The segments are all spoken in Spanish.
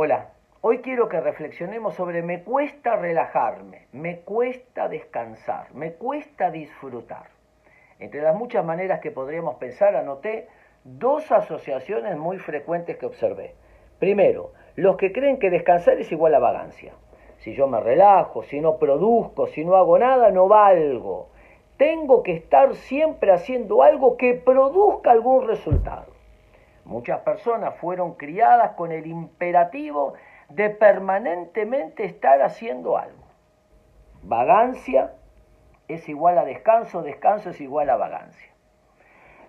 Hola, hoy quiero que reflexionemos sobre me cuesta relajarme, me cuesta descansar, me cuesta disfrutar. Entre las muchas maneras que podríamos pensar, anoté dos asociaciones muy frecuentes que observé. Primero, los que creen que descansar es igual a vagancia. Si yo me relajo, si no produzco, si no hago nada, no valgo. Tengo que estar siempre haciendo algo que produzca algún resultado. Muchas personas fueron criadas con el imperativo de permanentemente estar haciendo algo. Vagancia es igual a descanso, descanso es igual a vagancia.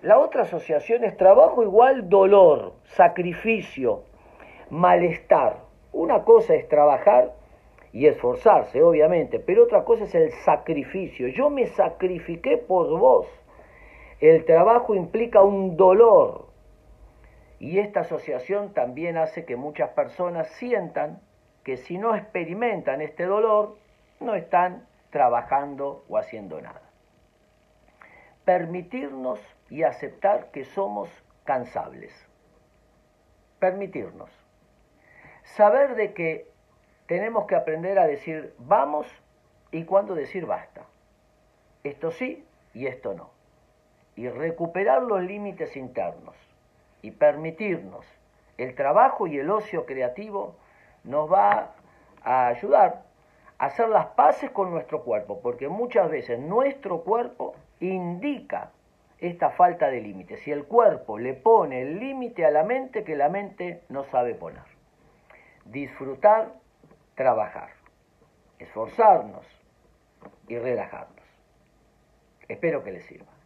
La otra asociación es trabajo igual dolor, sacrificio, malestar. Una cosa es trabajar y esforzarse, obviamente, pero otra cosa es el sacrificio. Yo me sacrifiqué por vos. El trabajo implica un dolor, y esta asociación también hace que muchas personas sientan que si no experimentan este dolor, no están trabajando o haciendo nada. Permitirnos y aceptar que somos cansables. Permitirnos. Saber de que tenemos que aprender a decir vamos y cuándo decir basta. Esto sí y esto no. Y recuperar los límites internos y permitirnos el trabajo y el ocio creativo nos va a ayudar a hacer las paces con nuestro cuerpo, porque muchas veces nuestro cuerpo indica esta falta de límites. Si el cuerpo le pone el límite a la mente que la mente no sabe poner. Disfrutar, trabajar, esforzarnos y relajarnos. Espero que les sirva.